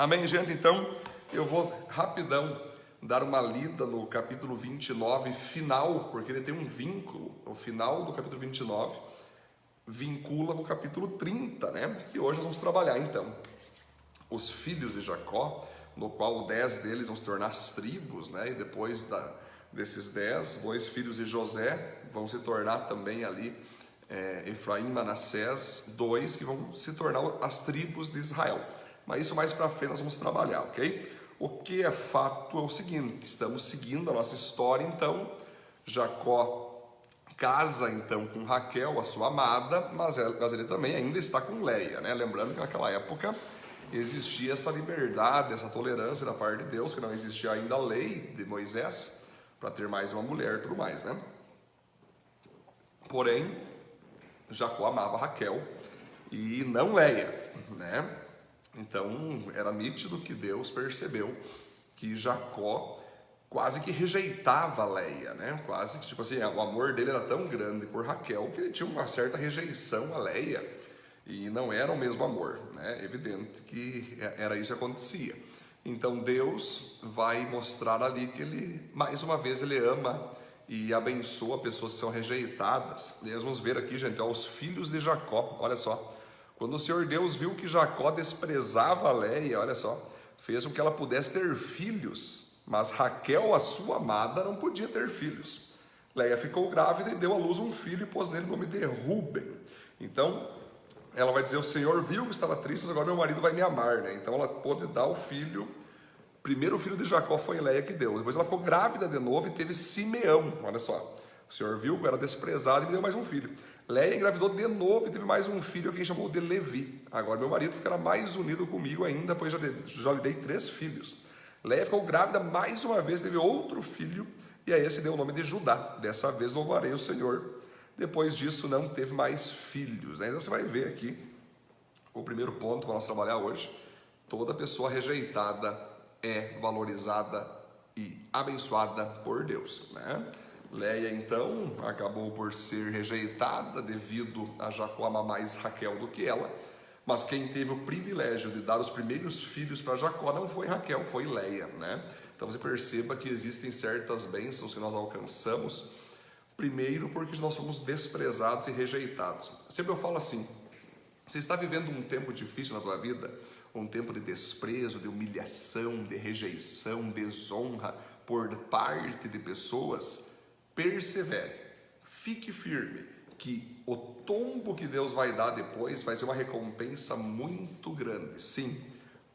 Amém, gente? Então, eu vou rapidão dar uma lida no capítulo 29 final, porque ele tem um vínculo. O final do capítulo 29 vincula com o capítulo 30, né? Que hoje nós vamos trabalhar então. Os filhos de Jacó, no qual dez deles vão se tornar as tribos, né? E depois da, desses dez, dois filhos de José vão se tornar também ali é, Efraim Manassés, dois que vão se tornar as tribos de Israel. Mas isso mais para frente nós vamos trabalhar, ok? O que é fato é o seguinte: estamos seguindo a nossa história, então. Jacó casa então com Raquel, a sua amada, mas ele também ainda está com Leia, né? Lembrando que naquela época existia essa liberdade, essa tolerância da parte de Deus, que não existia ainda a lei de Moisés para ter mais uma mulher e tudo mais, né? Porém, Jacó amava Raquel e não Leia, né? Então era nítido que Deus percebeu que Jacó quase que rejeitava Leia, né? Quase que tipo assim, o amor dele era tão grande por Raquel que ele tinha uma certa rejeição a Leia e não era o mesmo amor, né? Evidente que era isso que acontecia. Então Deus vai mostrar ali que ele, mais uma vez, ele ama e abençoa pessoas que são rejeitadas. E nós vamos ver aqui, gente, ó, os filhos de Jacó, olha só. Quando o Senhor Deus viu que Jacó desprezava Leia, olha só, fez com que ela pudesse ter filhos, mas Raquel, a sua amada, não podia ter filhos. Leia ficou grávida e deu à luz um filho e pôs nele o nome de Ruben. Então, ela vai dizer: O Senhor viu que estava triste, mas agora meu marido vai me amar, né? Então, ela pôde dar o filho. Primeiro o filho de Jacó foi Leia que deu. Depois ela ficou grávida de novo e teve Simeão. Olha só. O Senhor viu que era desprezado e me deu mais um filho. Leia engravidou de novo e teve mais um filho que gente chamou de Levi. Agora meu marido ficará mais unido comigo ainda, pois já, já lhe dei três filhos. Leia ficou grávida mais uma vez, teve outro filho, e a esse deu o nome de Judá. Dessa vez louvarei o Senhor. Depois disso não teve mais filhos. Então você vai ver aqui o primeiro ponto para nós trabalhar hoje. Toda pessoa rejeitada é valorizada e abençoada por Deus. Né? Leia então acabou por ser rejeitada devido a Jacó amar mais Raquel do que ela, mas quem teve o privilégio de dar os primeiros filhos para Jacó não foi Raquel, foi Leia, né? Então você perceba que existem certas bênçãos que nós alcançamos, primeiro porque nós somos desprezados e rejeitados. Sempre eu falo assim: você está vivendo um tempo difícil na tua vida, um tempo de desprezo, de humilhação, de rejeição, desonra por parte de pessoas persevere, fique firme, que o tombo que Deus vai dar depois vai ser uma recompensa muito grande. Sim,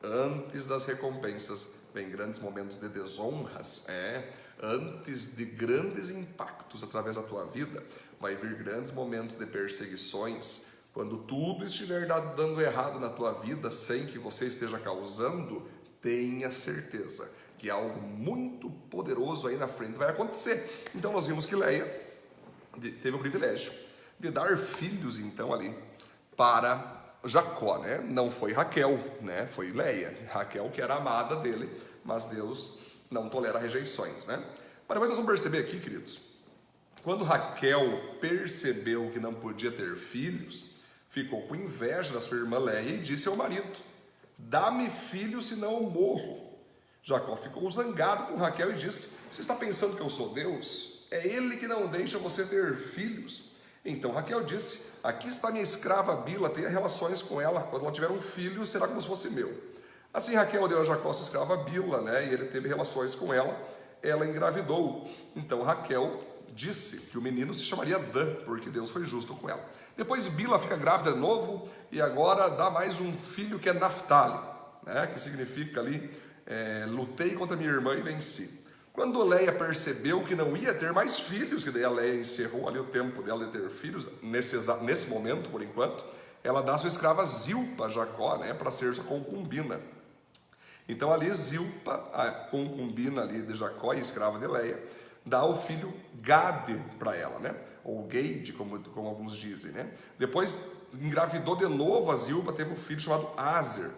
antes das recompensas vem grandes momentos de desonras, é, antes de grandes impactos através da tua vida, vai vir grandes momentos de perseguições. Quando tudo estiver dando errado na tua vida, sem que você esteja causando, tenha certeza que algo muito poderoso aí na frente vai acontecer. Então nós vimos que Leia teve o privilégio de dar filhos então ali para Jacó, né? Não foi Raquel, né? Foi Leia, Raquel que era amada dele, mas Deus não tolera rejeições, né? Mas depois nós vamos perceber aqui, queridos, quando Raquel percebeu que não podia ter filhos, ficou com inveja da sua irmã Leia e disse ao marido: Dá-me filho, senão eu morro. Jacó ficou zangado com Raquel e disse: Você está pensando que eu sou Deus? É ele que não deixa você ter filhos. Então Raquel disse: Aqui está minha escrava Bila, tenha relações com ela. Quando ela tiver um filho, será como se fosse meu. Assim Raquel deu a Jacó sua escrava Bila, né? E ele teve relações com ela. Ela engravidou. Então Raquel disse que o menino se chamaria Dan, porque Deus foi justo com ela. Depois Bila fica grávida de novo e agora dá mais um filho que é Naphtali, né? Que significa ali é, lutei contra minha irmã e venci. Quando Leia percebeu que não ia ter mais filhos, que daí a Leia encerrou ali o tempo dela de ter filhos, nesse, nesse momento, por enquanto, ela dá sua escrava Zilpa a Jacó, né, para ser sua concubina. Então ali Zilpa, a concubina ali de Jacó e escrava de Leia, dá o filho Gade para ela, né? Ou Gade, como, como alguns dizem, né? Depois engravidou de novo a Zilpa, teve um filho chamado Azer.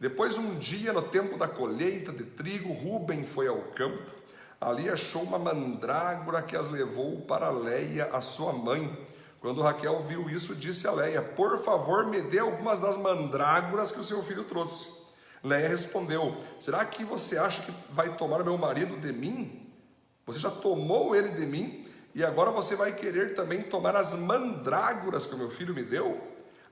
Depois, um dia, no tempo da colheita de trigo, Rubem foi ao campo. Ali achou uma mandrágora que as levou para Leia, a sua mãe. Quando Raquel viu isso, disse a Leia: Por favor, me dê algumas das mandrágoras que o seu filho trouxe. Leia respondeu: Será que você acha que vai tomar meu marido de mim? Você já tomou ele de mim e agora você vai querer também tomar as mandrágoras que o meu filho me deu?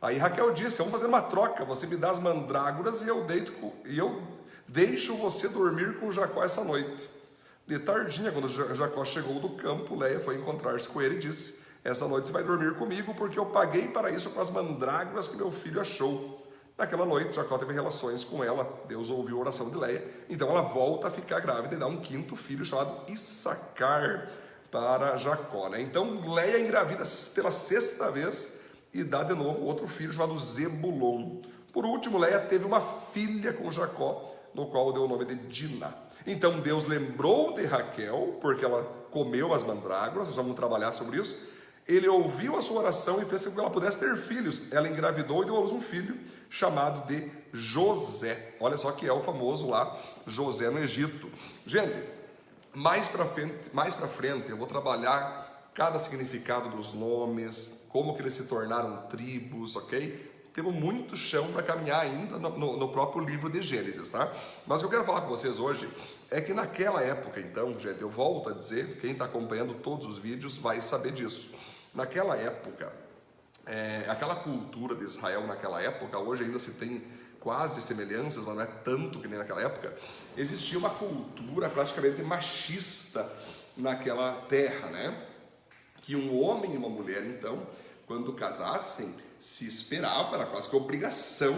Aí Raquel disse: Vamos fazer uma troca. Você me dá as mandrágoras e eu deito com, e eu deixo você dormir com Jacó essa noite. De tardinha, quando Jacó chegou do campo, Leia foi encontrar-se com ele e disse: Essa noite você vai dormir comigo, porque eu paguei para isso com as mandrágoras que meu filho achou. Naquela noite, Jacó teve relações com ela. Deus ouviu a oração de Leia. Então ela volta a ficar grávida e dá um quinto filho chamado Issacar para Jacó. Né? Então Leia engravida pela sexta vez e dá de novo outro filho chamado Zebulon. Por último, Leia teve uma filha com Jacó, no qual deu o nome de Dina. Então Deus lembrou de Raquel, porque ela comeu as mandrágoras, já vamos trabalhar sobre isso ele ouviu a sua oração e fez com que ela pudesse ter filhos. Ela engravidou e deu à luz um filho chamado de José. Olha só que é o famoso lá José no Egito. Gente, mais para frente, mais para frente eu vou trabalhar cada significado dos nomes, como que eles se tornaram tribos, ok? Temos muito chão para caminhar ainda no, no, no, próprio livro de Gênesis, tá? Mas o que eu quero falar com vocês hoje é que naquela época, então, gente, eu volto a dizer, quem está acompanhando todos os vídeos vai saber disso. Naquela época, é, aquela cultura de Israel naquela época, hoje ainda se tem quase semelhanças, mas não é tanto que nem naquela época, existia uma cultura praticamente machista naquela terra, né? Que um homem e uma mulher, então, quando casassem, se esperava, era quase que obrigação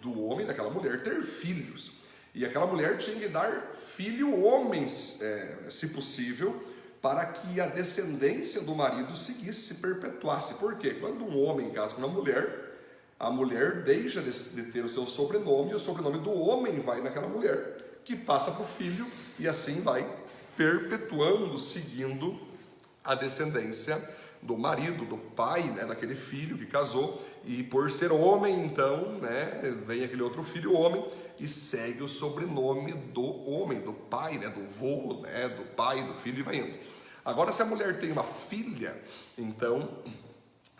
do homem daquela mulher ter filhos. E aquela mulher tinha que dar filho homens, é, se possível, para que a descendência do marido seguisse, se perpetuasse. Por quê? Quando um homem casa com uma mulher, a mulher deixa de, ter o seu sobrenome e o sobrenome do homem vai naquela mulher, que passa para o filho e assim vai perpetuando, seguindo a descendência do marido, do pai, né, daquele filho que casou, e por ser homem, então, né, vem aquele outro filho homem e segue o sobrenome do homem, do pai, né, do vô, né, do pai, do filho e vai indo. Agora, se a mulher tem uma filha, então,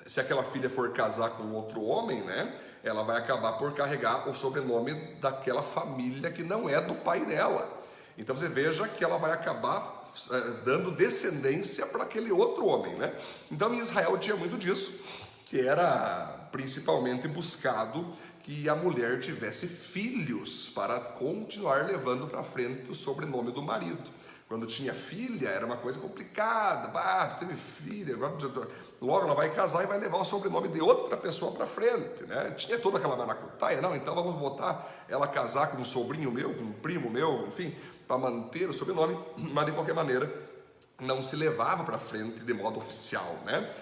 se aquela filha for casar com outro homem, né, ela vai acabar por carregar o sobrenome daquela família que não é do pai dela. Então você veja que ela vai acabar dando descendência para aquele outro homem, né? Então em Israel tinha muito disso, que era principalmente buscado que a mulher tivesse filhos para continuar levando para frente o sobrenome do marido. Quando tinha filha, era uma coisa complicada. Bah, tu teve filha, logo ela vai casar e vai levar o sobrenome de outra pessoa para frente, né? Tinha toda aquela maracutaia, não, então vamos botar ela casar com um sobrinho meu, com um primo meu, enfim, para manter o sobrenome, mas de qualquer maneira não se levava para frente de modo oficial, né?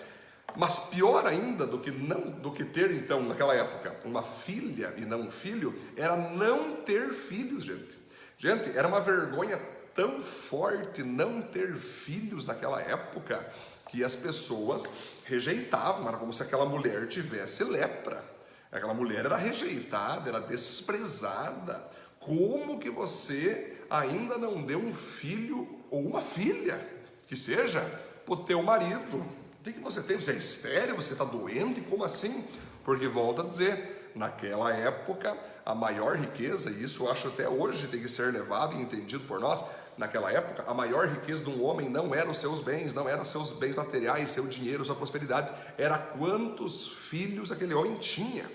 Mas pior ainda do que não do que ter então naquela época uma filha e não um filho era não ter filhos, gente. Gente, era uma vergonha tão forte não ter filhos naquela época que as pessoas rejeitavam, era como se aquela mulher tivesse lepra. Aquela mulher era rejeitada, era desprezada. Como que você ainda não deu um filho ou uma filha, que seja, para o teu marido. O que você tem? Você é estéreo? Você está doente? Como assim? Porque volta a dizer, naquela época, a maior riqueza, e isso eu acho até hoje tem que ser levado e entendido por nós, naquela época, a maior riqueza de um homem não eram os seus bens, não eram os seus bens materiais, seu dinheiro, sua prosperidade, era quantos filhos aquele homem tinha.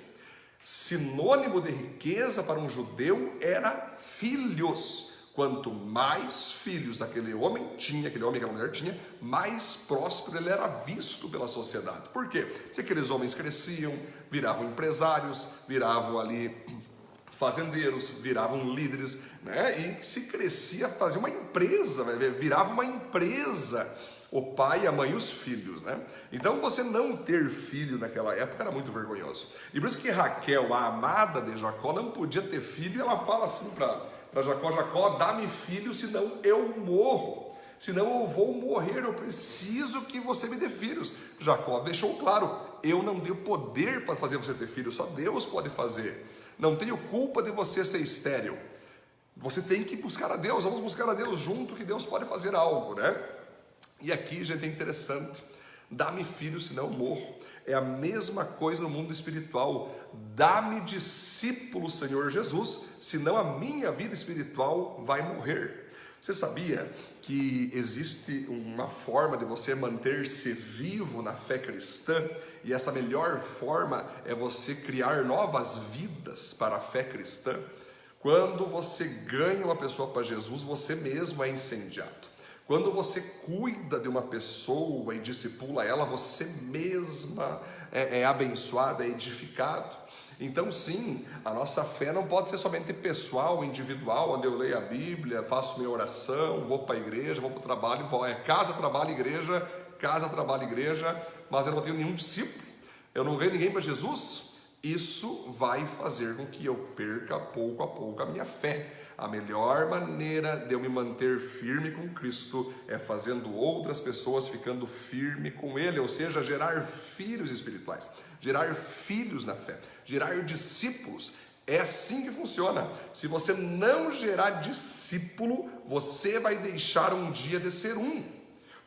Sinônimo de riqueza para um judeu era filhos. Quanto mais filhos aquele homem tinha, aquele homem, aquela mulher tinha, mais próspero ele era visto pela sociedade. Por quê? Porque aqueles homens cresciam, viravam empresários, viravam ali fazendeiros, viravam líderes, né? E se crescia, fazia uma empresa, virava uma empresa. O pai, a mãe e os filhos, né? Então você não ter filho naquela época era muito vergonhoso. E por isso que Raquel, a amada de Jacó, não podia ter filho, e ela fala assim para para Jacó: Jacó, dá-me filho, senão eu morro. Senão eu vou morrer, eu preciso que você me dê filhos. Jacó deixou claro: eu não tenho poder para fazer você ter filhos, só Deus pode fazer. Não tenho culpa de você ser estéril. Você tem que buscar a Deus, vamos buscar a Deus junto, que Deus pode fazer algo, né? E aqui, gente, é interessante: dá-me filho, senão eu morro. É a mesma coisa no mundo espiritual. Dá-me discípulo, Senhor Jesus, senão a minha vida espiritual vai morrer. Você sabia que existe uma forma de você manter-se vivo na fé cristã? E essa melhor forma é você criar novas vidas para a fé cristã. Quando você ganha uma pessoa para Jesus, você mesmo é incendiado. Quando você cuida de uma pessoa e discipula ela, você mesma é, é abençoada, é edificado. Então, sim, a nossa fé não pode ser somente pessoal, individual, onde eu leio a Bíblia, faço minha oração, vou para a igreja, vou para o trabalho, vou, é casa, trabalho, igreja, casa, trabalho, igreja, mas eu não tenho nenhum discípulo, eu não ganho ninguém para Jesus isso vai fazer com que eu perca pouco a pouco a minha fé. A melhor maneira de eu me manter firme com Cristo é fazendo outras pessoas ficando firme com Ele, ou seja, gerar filhos espirituais, gerar filhos na fé, gerar discípulos. É assim que funciona. Se você não gerar discípulo, você vai deixar um dia de ser um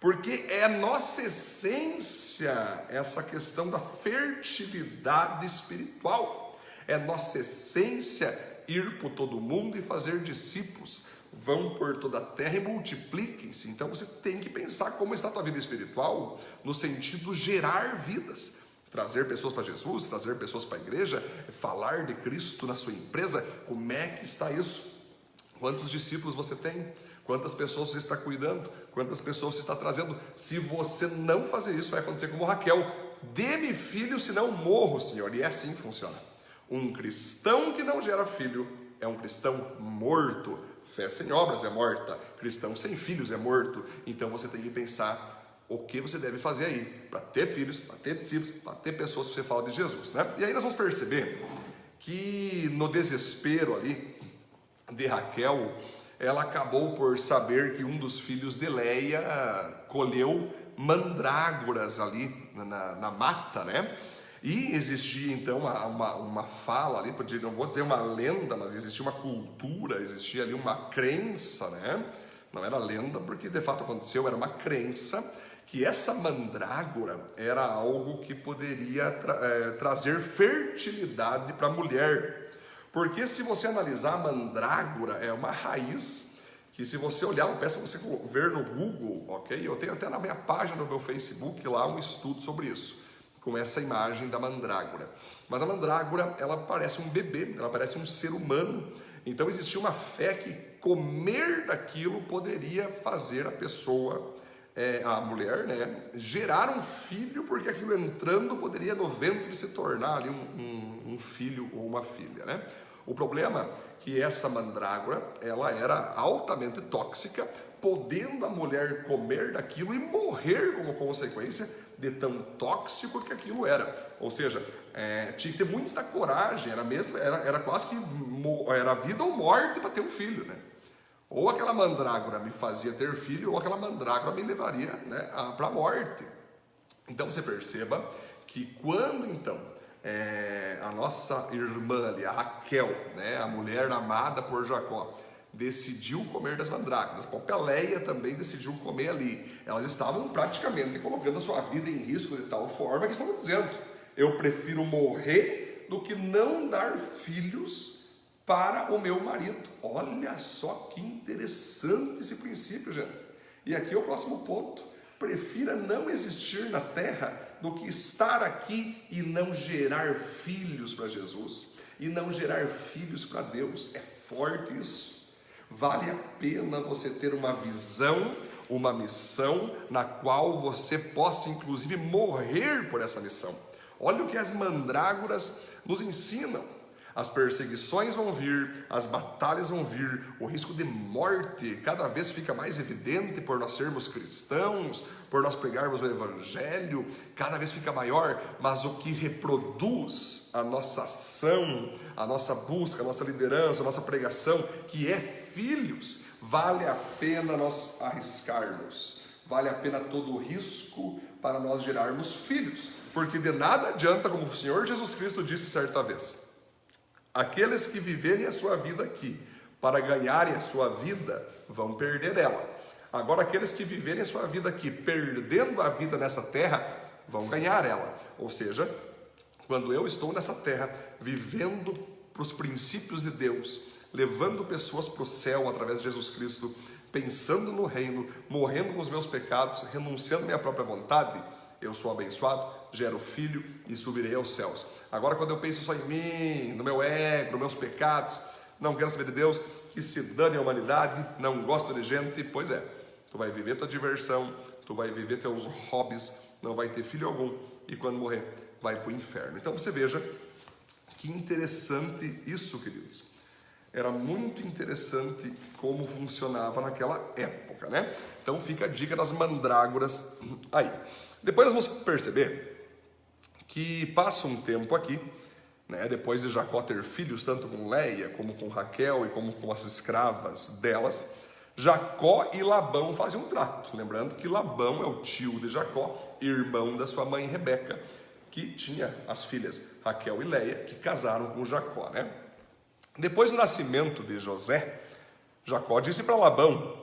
porque é nossa essência essa questão da fertilidade espiritual, é nossa essência ir por todo mundo e fazer discípulos. Vão por toda a terra e multipliquem-se. Então você tem que pensar como está a tua vida espiritual, no sentido gerar vidas, trazer pessoas para Jesus, trazer pessoas para a igreja, falar de Cristo na sua empresa. Como é que está isso? Quantos discípulos você tem? Quantas pessoas você está cuidando? Quantas pessoas você está trazendo? Se você não fazer isso, vai acontecer como Raquel: dê-me filho, senão morro, Senhor. E é assim que funciona. Um cristão que não gera filho é um cristão morto. Fé sem obras é morta. Cristão sem filhos é morto. Então você tem que pensar o que você deve fazer aí para ter filhos, para ter discípulos, para ter pessoas que você fala de Jesus, né? E aí nós vamos perceber que no desespero ali de Raquel, ela acabou por saber que um dos filhos de Leia colheu mandrágoras ali na, na mata, né? E existia então uma, uma, uma fala ali, não vou dizer uma lenda, mas existia uma cultura, existia ali uma crença, né? Não era lenda, porque de fato aconteceu, era uma crença que essa mandrágora era algo que poderia tra é, trazer fertilidade para a mulher. Porque se você analisar a mandrágora, é uma raiz que se você olhar, eu peço você ver no Google, ok? Eu tenho até na minha página do meu Facebook lá um estudo sobre isso, com essa imagem da mandrágora. Mas a mandrágora, ela parece um bebê, ela parece um ser humano. Então existia uma fé que comer daquilo poderia fazer a pessoa, é, a mulher, né, gerar um filho, porque aquilo entrando poderia no ventre se tornar ali um, um, um filho ou uma filha, né? O problema é que essa mandrágora, ela era altamente tóxica, podendo a mulher comer daquilo e morrer como consequência de tão tóxico que aquilo era. Ou seja, é, tinha que ter muita coragem, era mesmo, era, era quase que era vida ou morte para ter um filho, né? Ou aquela mandrágora me fazia ter filho, ou aquela mandrágora me levaria né, para a morte. Então você perceba que quando então é, a nossa irmã ali, a Raquel, né, a mulher amada por Jacó, decidiu comer das mandrágoras. Leia também decidiu comer ali. Elas estavam praticamente colocando a sua vida em risco de tal forma que estavam dizendo: eu prefiro morrer do que não dar filhos para o meu marido. Olha só que interessante esse princípio, gente. E aqui é o próximo ponto. Prefira não existir na terra do que estar aqui e não gerar filhos para Jesus, e não gerar filhos para Deus. É forte isso. Vale a pena você ter uma visão, uma missão na qual você possa inclusive morrer por essa missão. Olha o que as mandrágoras nos ensinam. As perseguições vão vir, as batalhas vão vir, o risco de morte cada vez fica mais evidente por nós sermos cristãos, por nós pregarmos o Evangelho, cada vez fica maior, mas o que reproduz a nossa ação, a nossa busca, a nossa liderança, a nossa pregação, que é filhos, vale a pena nós arriscarmos, vale a pena todo o risco para nós gerarmos filhos, porque de nada adianta, como o Senhor Jesus Cristo disse certa vez Aqueles que viverem a sua vida aqui para ganharem a sua vida vão perder ela. Agora, aqueles que viverem a sua vida aqui perdendo a vida nessa terra vão ganhar ela. Ou seja, quando eu estou nessa terra vivendo para os princípios de Deus, levando pessoas para o céu através de Jesus Cristo, pensando no reino, morrendo com os meus pecados, renunciando à minha própria vontade, eu sou abençoado, gero filho e subirei aos céus. Agora, quando eu penso só em mim, no meu ego, nos meus pecados, não quero saber de Deus, que se dane a humanidade, não gosto de gente, pois é, tu vai viver tua diversão, tu vai viver teus hobbies, não vai ter filho algum e quando morrer vai para o inferno. Então você veja que interessante isso, queridos. Era muito interessante como funcionava naquela época, né? Então fica a dica das mandrágoras aí. Depois nós vamos perceber que passa um tempo aqui, né, depois de Jacó ter filhos, tanto com Leia, como com Raquel e como com as escravas delas, Jacó e Labão fazem um trato. Lembrando que Labão é o tio de Jacó, irmão da sua mãe Rebeca, que tinha as filhas Raquel e Leia, que casaram com Jacó. Né? Depois do nascimento de José, Jacó disse para Labão: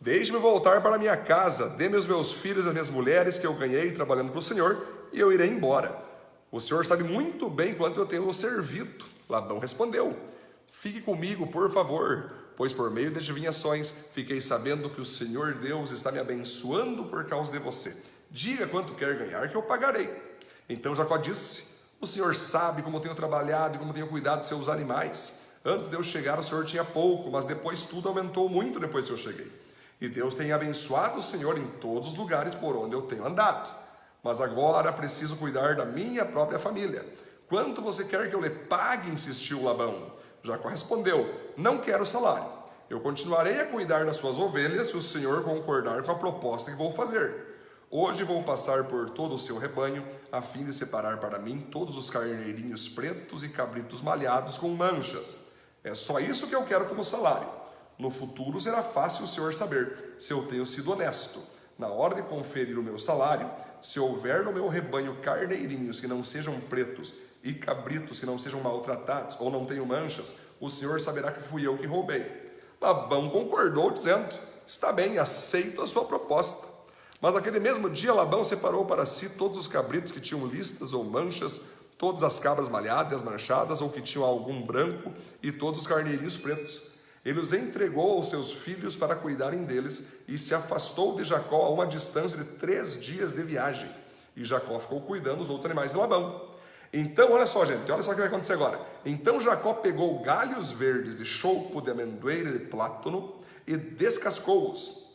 Deixe-me voltar para minha casa, dê-me os meus filhos e as minhas mulheres que eu ganhei trabalhando para o Senhor, e eu irei embora. O Senhor sabe muito bem quanto eu tenho servido. Labão respondeu: Fique comigo, por favor, pois por meio de adivinhações fiquei sabendo que o Senhor Deus está me abençoando por causa de você. Diga quanto quer ganhar, que eu pagarei. Então Jacó disse: O Senhor sabe como tenho trabalhado e como tenho cuidado de seus animais. Antes de eu chegar, o Senhor tinha pouco, mas depois tudo aumentou muito depois que eu cheguei. E Deus tem abençoado o Senhor em todos os lugares por onde eu tenho andado. Mas agora preciso cuidar da minha própria família. Quanto você quer que eu lhe pague? insistiu Labão. Jacó respondeu: Não quero salário. Eu continuarei a cuidar das suas ovelhas se o Senhor concordar com a proposta que vou fazer. Hoje vou passar por todo o seu rebanho, a fim de separar para mim todos os carneirinhos pretos e cabritos malhados com manchas. É só isso que eu quero como salário. No futuro será fácil o senhor saber se eu tenho sido honesto. Na hora de conferir o meu salário, se houver no meu rebanho carneirinhos que não sejam pretos e cabritos que não sejam maltratados ou não tenham manchas, o senhor saberá que fui eu que roubei. Labão concordou, dizendo: Está bem, aceito a sua proposta. Mas naquele mesmo dia, Labão separou para si todos os cabritos que tinham listas ou manchas, todas as cabras malhadas e as manchadas, ou que tinham algum branco, e todos os carneirinhos pretos ele os entregou aos seus filhos para cuidarem deles e se afastou de Jacó a uma distância de três dias de viagem. E Jacó ficou cuidando dos outros animais de Labão. Então, olha só, gente, olha só o que vai acontecer agora. Então Jacó pegou galhos verdes de choupo, de amendoeira e de plátano e descascou-os,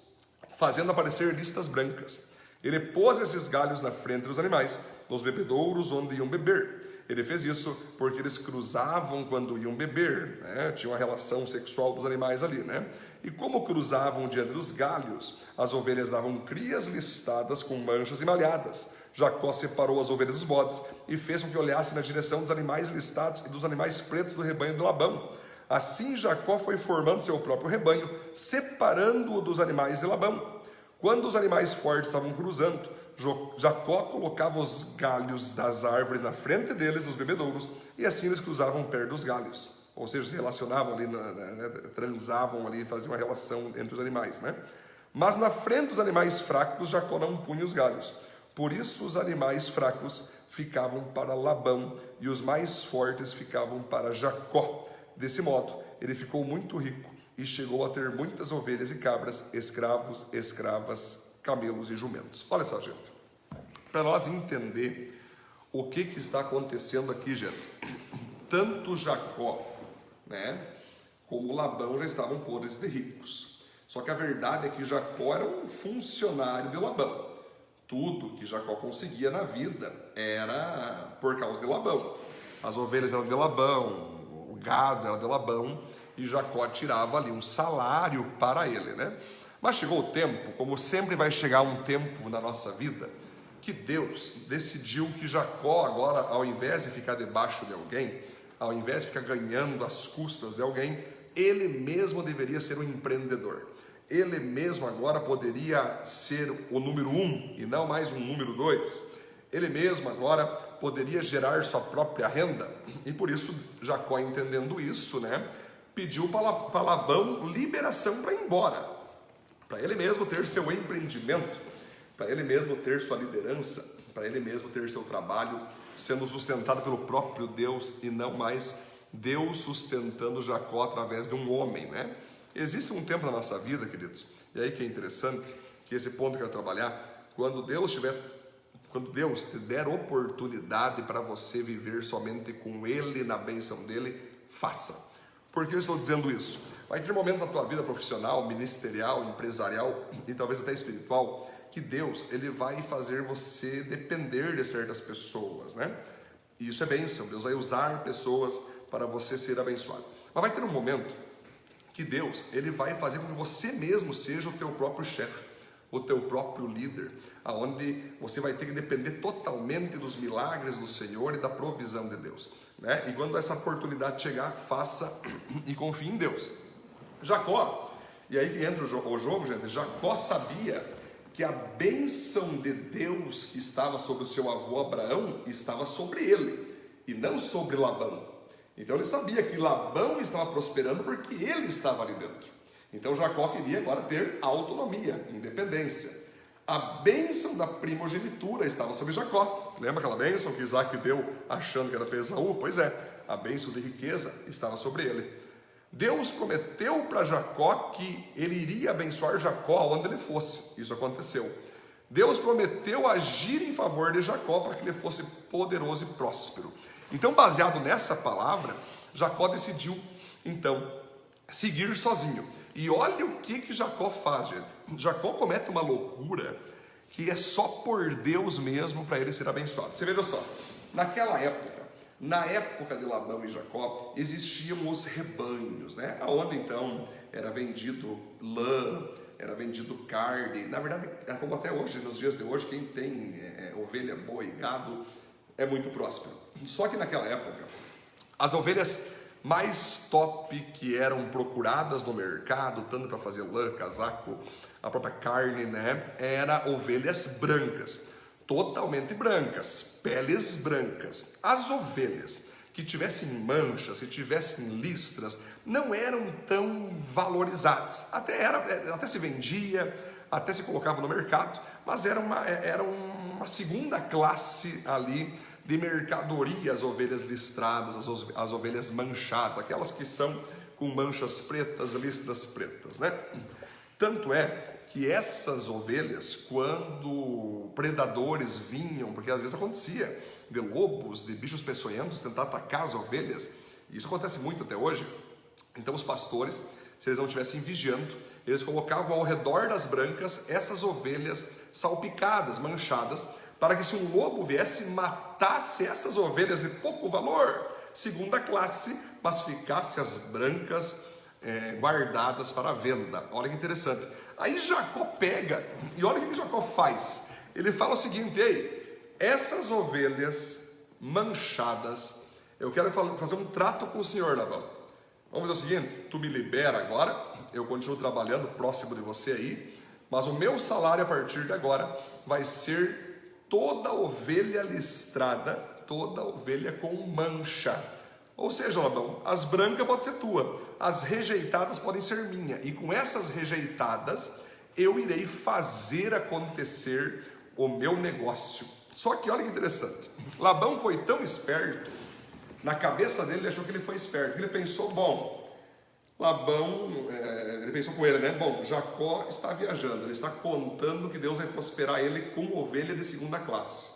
fazendo aparecer listas brancas. Ele pôs esses galhos na frente dos animais, nos bebedouros onde iam beber. Ele fez isso porque eles cruzavam quando iam beber, né? tinha uma relação sexual dos animais ali, né? E como cruzavam diante dos galhos, as ovelhas davam crias listadas com manchas e malhadas. Jacó separou as ovelhas dos bodes e fez com que olhassem na direção dos animais listados e dos animais pretos do rebanho de Labão. Assim Jacó foi formando seu próprio rebanho, separando-o dos animais de Labão. Quando os animais fortes estavam cruzando, Jacó colocava os galhos das árvores na frente deles, nos bebedouros, e assim eles cruzavam perto dos galhos. Ou seja, se relacionavam ali, né, transavam ali, faziam uma relação entre os animais, né? Mas na frente dos animais fracos, Jacó não punha os galhos. Por isso, os animais fracos ficavam para Labão e os mais fortes ficavam para Jacó. Desse modo, ele ficou muito rico e chegou a ter muitas ovelhas e cabras, escravos, escravas, camelos e jumentos. Olha só, gente. Para nós entender o que, que está acontecendo aqui, gente. Tanto Jacó, né, como Labão já estavam podres de ricos. Só que a verdade é que Jacó era um funcionário de Labão. Tudo que Jacó conseguia na vida era por causa de Labão. As ovelhas eram de Labão, o gado era de Labão, e Jacó tirava ali um salário para ele, né? Mas chegou o tempo, como sempre vai chegar um tempo na nossa vida, que Deus decidiu que Jacó, agora, ao invés de ficar debaixo de alguém, ao invés de ficar ganhando as custas de alguém, ele mesmo deveria ser um empreendedor. Ele mesmo agora poderia ser o número um e não mais um número dois. Ele mesmo agora poderia gerar sua própria renda. E por isso, Jacó, entendendo isso, né, pediu para Labão liberação para ir embora para ele mesmo ter seu empreendimento, para ele mesmo ter sua liderança, para ele mesmo ter seu trabalho sendo sustentado pelo próprio Deus e não mais Deus sustentando Jacó através de um homem, né? Existe um tempo na nossa vida, queridos, e aí que é interessante, que esse ponto que eu quero trabalhar, quando Deus tiver quando Deus te der oportunidade para você viver somente com Ele na bênção dele, faça. Por que eu estou dizendo isso? Vai ter momentos na tua vida profissional, ministerial, empresarial e talvez até espiritual que Deus ele vai fazer você depender de certas pessoas, né? E isso é bênção. Deus vai usar pessoas para você ser abençoado. Mas vai ter um momento que Deus ele vai fazer com que você mesmo seja o teu próprio chefe, o teu próprio líder, aonde você vai ter que depender totalmente dos milagres do Senhor e da provisão de Deus. Né? E quando essa oportunidade chegar, faça e confie em Deus. Jacó, e aí entra o jogo, gente. Jacó sabia que a bênção de Deus que estava sobre o seu avô Abraão estava sobre ele e não sobre Labão. Então ele sabia que Labão estava prosperando porque ele estava ali dentro. Então Jacó queria agora ter autonomia, independência. A bênção da primogenitura estava sobre Jacó. Lembra aquela bênção que Isaac deu achando que era para Esaú? Pois é, a bênção de riqueza estava sobre ele. Deus prometeu para Jacó que ele iria abençoar Jacó onde ele fosse. Isso aconteceu. Deus prometeu agir em favor de Jacó para que ele fosse poderoso e próspero. Então, baseado nessa palavra, Jacó decidiu então seguir sozinho. E olha o que que Jacó faz, gente. Jacó comete uma loucura que é só por Deus mesmo para ele ser abençoado. Você veja só, naquela época na época de Labão e Jacó, existiam os rebanhos, né? Onde então era vendido lã, era vendido carne. Na verdade, é como até hoje, nos dias de hoje, quem tem é, é, ovelha, boi, gado, é muito próspero. Só que naquela época, as ovelhas mais top que eram procuradas no mercado, tanto para fazer lã, casaco, a própria carne, né? Era ovelhas brancas totalmente brancas, peles brancas. As ovelhas que tivessem manchas, que tivessem listras, não eram tão valorizadas. Até, era, até se vendia, até se colocava no mercado, mas era uma, era uma segunda classe ali de mercadoria as ovelhas listradas, as, as ovelhas manchadas, aquelas que são com manchas pretas, listras pretas, né? Tanto é que essas ovelhas, quando predadores vinham, porque às vezes acontecia de lobos, de bichos peçonhentos tentar atacar as ovelhas, isso acontece muito até hoje. Então os pastores, se eles não estivessem vigiando, eles colocavam ao redor das brancas essas ovelhas salpicadas, manchadas, para que se um lobo viesse matasse essas ovelhas de pouco valor, segunda classe, mas ficasse as brancas é, guardadas para venda. Olha que interessante. Aí Jacó pega, e olha o que Jacó faz. Ele fala o seguinte: ei, essas ovelhas manchadas, eu quero fazer um trato com o senhor, Labão. Vamos fazer o seguinte: tu me libera agora, eu continuo trabalhando próximo de você aí, mas o meu salário a partir de agora vai ser toda ovelha listrada, toda ovelha com mancha. Ou seja, Labão, as brancas podem ser tua, as rejeitadas podem ser minha, e com essas rejeitadas eu irei fazer acontecer o meu negócio. Só que olha que interessante, Labão foi tão esperto, na cabeça dele ele achou que ele foi esperto, ele pensou, bom, Labão, é, ele pensou com ele, né? Bom, Jacó está viajando, ele está contando que Deus vai prosperar ele com ovelha de segunda classe.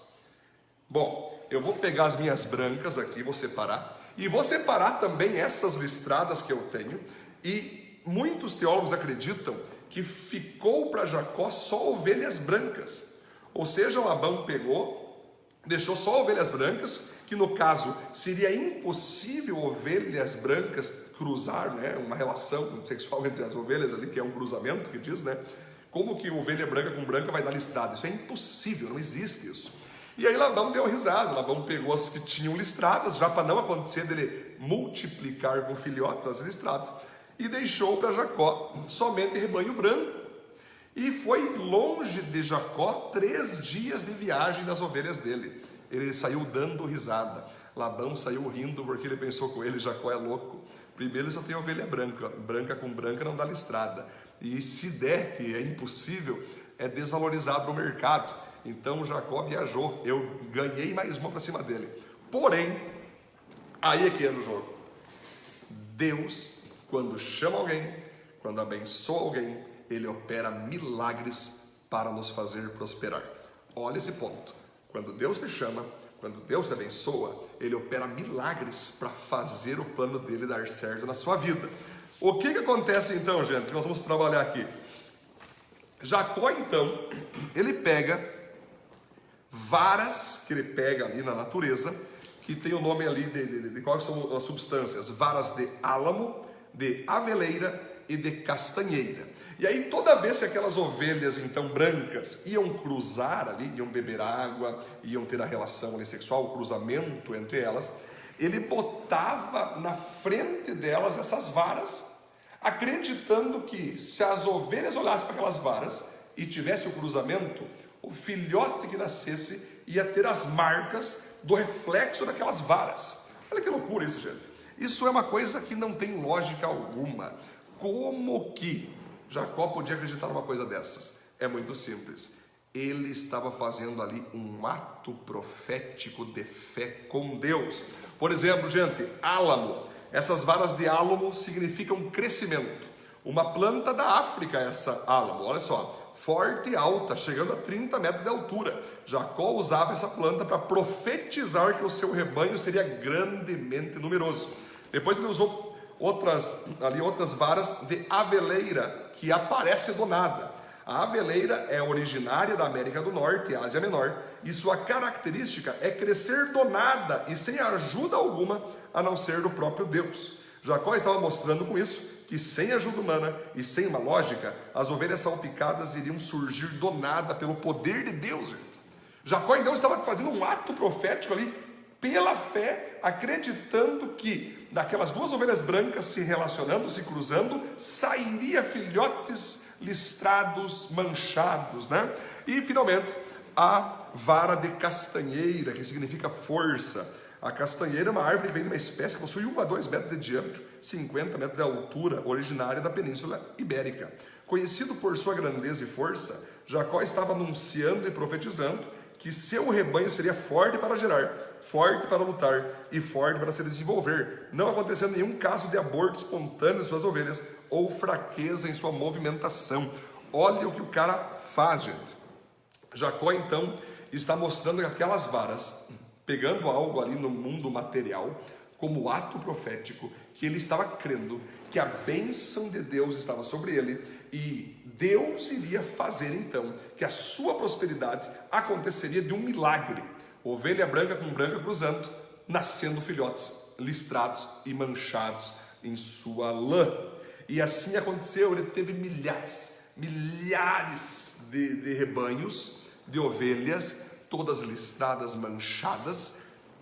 Bom, eu vou pegar as minhas brancas aqui, vou separar, e vou separar também essas listradas que eu tenho, e muitos teólogos acreditam que ficou para Jacó só ovelhas brancas. Ou seja, Labão pegou, deixou só ovelhas brancas, que no caso seria impossível ovelhas brancas cruzar, né, uma relação sexual entre as ovelhas ali, que é um cruzamento que diz, né? Como que ovelha branca com branca vai dar listrada? Isso é impossível, não existe isso. E aí Labão deu risada, Labão pegou as que tinham listradas, já para não acontecer dele multiplicar com filhotes as listradas, e deixou para Jacó somente rebanho branco. E foi longe de Jacó três dias de viagem das ovelhas dele. Ele saiu dando risada. Labão saiu rindo porque ele pensou com ele: Jacó é louco. Primeiro só tem ovelha branca, branca com branca não dá listrada. E se der, que é impossível, é desvalorizado no mercado. Então Jacó viajou, eu ganhei mais uma para cima dele. Porém, aí é que entra o jogo. Deus, quando chama alguém, quando abençoa alguém, ele opera milagres para nos fazer prosperar. Olha esse ponto. Quando Deus te chama, quando Deus te abençoa, ele opera milagres para fazer o plano dele dar certo na sua vida. O que, que acontece então, gente, que nós vamos trabalhar aqui? Jacó, então, ele pega varas que ele pega ali na natureza, que tem o nome ali de, de, de quais são as substâncias: varas de álamo, de aveleira e de castanheira. E aí, toda vez que aquelas ovelhas, então brancas, iam cruzar ali, iam beber água, iam ter a relação ali, sexual, o cruzamento entre elas, ele botava na frente delas essas varas, acreditando que se as ovelhas olhassem para aquelas varas e tivesse o cruzamento, o filhote que nascesse ia ter as marcas do reflexo daquelas varas. Olha que loucura isso, gente. Isso é uma coisa que não tem lógica alguma. Como que Jacó podia acreditar numa coisa dessas? É muito simples. Ele estava fazendo ali um ato profético de fé com Deus. Por exemplo, gente, álamo. Essas varas de álamo significam crescimento. Uma planta da África, essa álamo. Olha só, forte e alta, chegando a 30 metros de altura. Jacó usava essa planta para profetizar que o seu rebanho seria grandemente numeroso. Depois ele usou outras ali outras varas de aveleira que aparece do nada. A aveleira é originária da América do Norte, Ásia Menor, e sua característica é crescer do nada e sem ajuda alguma a não ser do próprio Deus. Jacó estava mostrando com isso que sem ajuda humana e sem uma lógica, as ovelhas salpicadas iriam surgir do nada pelo poder de Deus. Jacó então estava fazendo um ato profético ali pela fé, acreditando que daquelas duas ovelhas brancas se relacionando, se cruzando, sairia filhotes listrados, manchados, né? E finalmente a vara de castanheira, que significa força. A castanheira é uma árvore que vem de uma espécie que possui 1 a 2 metros de diâmetro, 50 metros de altura, originária da Península Ibérica. Conhecido por sua grandeza e força, Jacó estava anunciando e profetizando que seu rebanho seria forte para gerar, forte para lutar e forte para se desenvolver, não acontecendo nenhum caso de aborto espontâneo de suas ovelhas ou fraqueza em sua movimentação. Olha o que o cara faz, gente. Jacó então está mostrando que aquelas varas, pegando algo ali no mundo material, como ato profético, que ele estava crendo que a bênção de Deus estava sobre ele e Deus iria fazer então que a sua prosperidade aconteceria de um milagre. Ovelha branca com branca cruzando, nascendo filhotes listrados e manchados em sua lã. E assim aconteceu, ele teve milhares, milhares de, de rebanhos, de ovelhas, todas listradas, manchadas,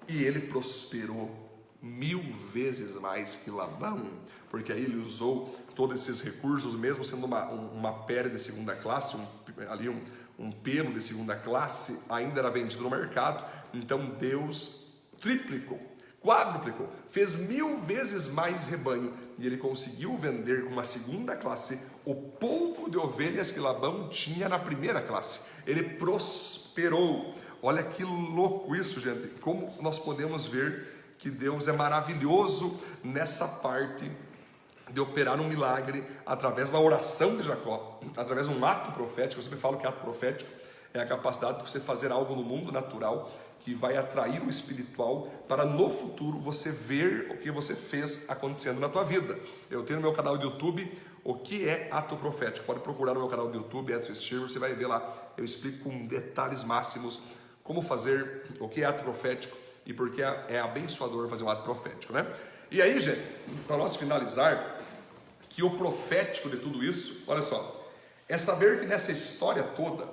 e ele prosperou mil vezes mais que Labão, porque aí ele usou todos esses recursos, mesmo sendo uma, uma pele de segunda classe, um, ali um, um pelo de segunda classe, ainda era vendido no mercado. Então Deus triplicou, quadruplicou, fez mil vezes mais rebanho e ele conseguiu vender com uma segunda classe o pouco de ovelhas que Labão tinha na primeira classe. Ele prosperou. Olha que louco isso, gente. Como nós podemos ver que Deus é maravilhoso nessa parte de operar um milagre através da oração de Jacó, através de um ato profético. Eu sempre falo que ato profético é a capacidade de você fazer algo no mundo natural que vai atrair o espiritual para no futuro você ver o que você fez acontecendo na tua vida. Eu tenho no meu canal do YouTube o que é ato profético. Pode procurar no meu canal do YouTube, Edson Stirber, você vai ver lá. Eu explico com detalhes máximos como fazer o que é ato profético e porque é abençoador fazer um ato profético, né? E aí, gente, para nós finalizar, que o profético de tudo isso, olha só, é saber que nessa história toda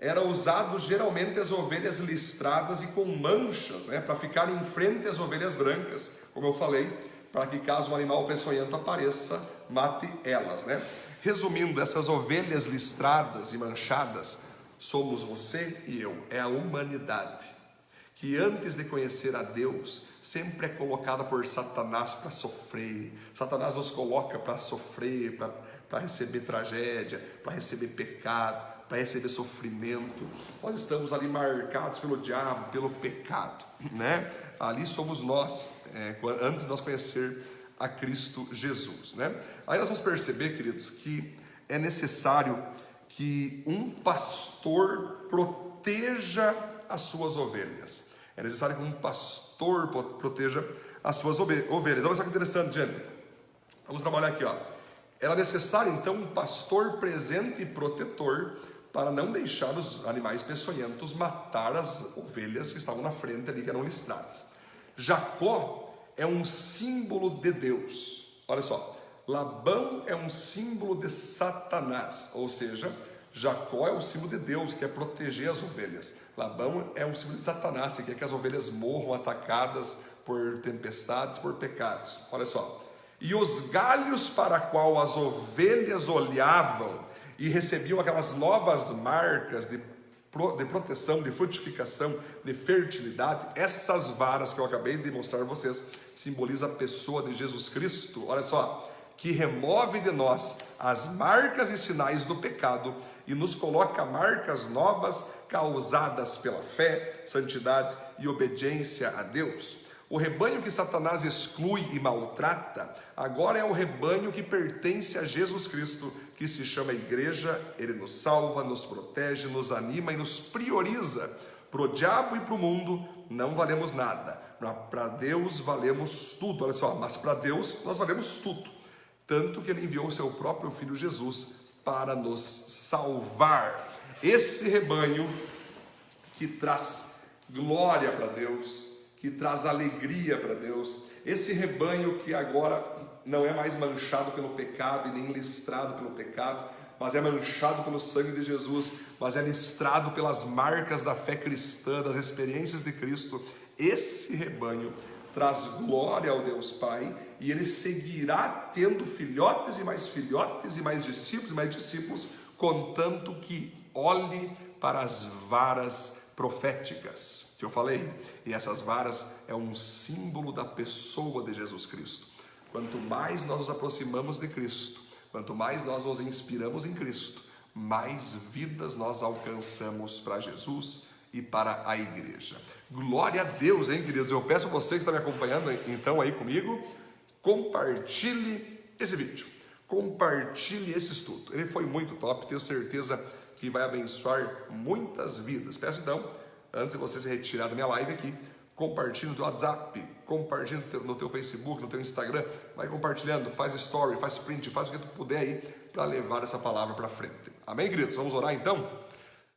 era usado geralmente as ovelhas listradas e com manchas, né, para ficar em frente às ovelhas brancas, como eu falei, para que caso um animal peçonhento apareça, mate elas, né? Resumindo, essas ovelhas listradas e manchadas somos você e eu, é a humanidade que antes de conhecer a Deus, sempre é colocada por Satanás para sofrer. Satanás nos coloca para sofrer, para receber tragédia, para receber pecado, para receber sofrimento. Nós estamos ali marcados pelo diabo, pelo pecado, né? Ali somos nós, é, antes de nós conhecer a Cristo Jesus, né? Aí nós vamos perceber, queridos, que é necessário que um pastor proteja as suas ovelhas. É necessário que um pastor proteja as suas ovelhas. Olha só que interessante, gente. Vamos trabalhar aqui, ó. Era necessário então um pastor presente e protetor para não deixar os animais peçonhentos matar as ovelhas que estavam na frente ali, que eram listradas. Jacó é um símbolo de Deus. Olha só, Labão é um símbolo de Satanás, ou seja, Jacó é o símbolo de Deus, que é proteger as ovelhas. Labão é um símbolo de Satanás, que quer que as ovelhas morram atacadas por tempestades, por pecados. Olha só. E os galhos para qual as ovelhas olhavam e recebiam aquelas novas marcas de, de proteção, de frutificação, de fertilidade, essas varas que eu acabei de mostrar a vocês, simboliza a pessoa de Jesus Cristo. Olha só, que remove de nós as marcas e sinais do pecado e nos coloca marcas novas causadas pela fé, santidade e obediência a Deus. O rebanho que Satanás exclui e maltrata, agora é o rebanho que pertence a Jesus Cristo, que se chama igreja, ele nos salva, nos protege, nos anima e nos prioriza. Para o diabo e para o mundo não valemos nada, para Deus valemos tudo, olha só, mas para Deus nós valemos tudo. Tanto que ele enviou o seu próprio filho Jesus para nos salvar. Esse rebanho que traz glória para Deus, que traz alegria para Deus, esse rebanho que agora não é mais manchado pelo pecado e nem listrado pelo pecado, mas é manchado pelo sangue de Jesus, mas é listrado pelas marcas da fé cristã, das experiências de Cristo. Esse rebanho traz glória ao Deus Pai e ele seguirá tendo filhotes e mais filhotes e mais discípulos e mais discípulos, contanto que olhe para as varas proféticas que eu falei. E essas varas é um símbolo da pessoa de Jesus Cristo. Quanto mais nós nos aproximamos de Cristo, quanto mais nós nos inspiramos em Cristo, mais vidas nós alcançamos para Jesus e para a igreja. Glória a Deus, hein, queridos? Eu peço a você que está me acompanhando, então, aí comigo, compartilhe esse vídeo, compartilhe esse estudo. Ele foi muito top, tenho certeza que vai abençoar muitas vidas. Peço então, antes de você se retirar da minha live aqui, compartilhe no teu WhatsApp, compartilhe no teu Facebook, no teu Instagram, vai compartilhando, faz story, faz print, faz o que tu puder aí para levar essa palavra para frente. Amém, queridos? Vamos orar então?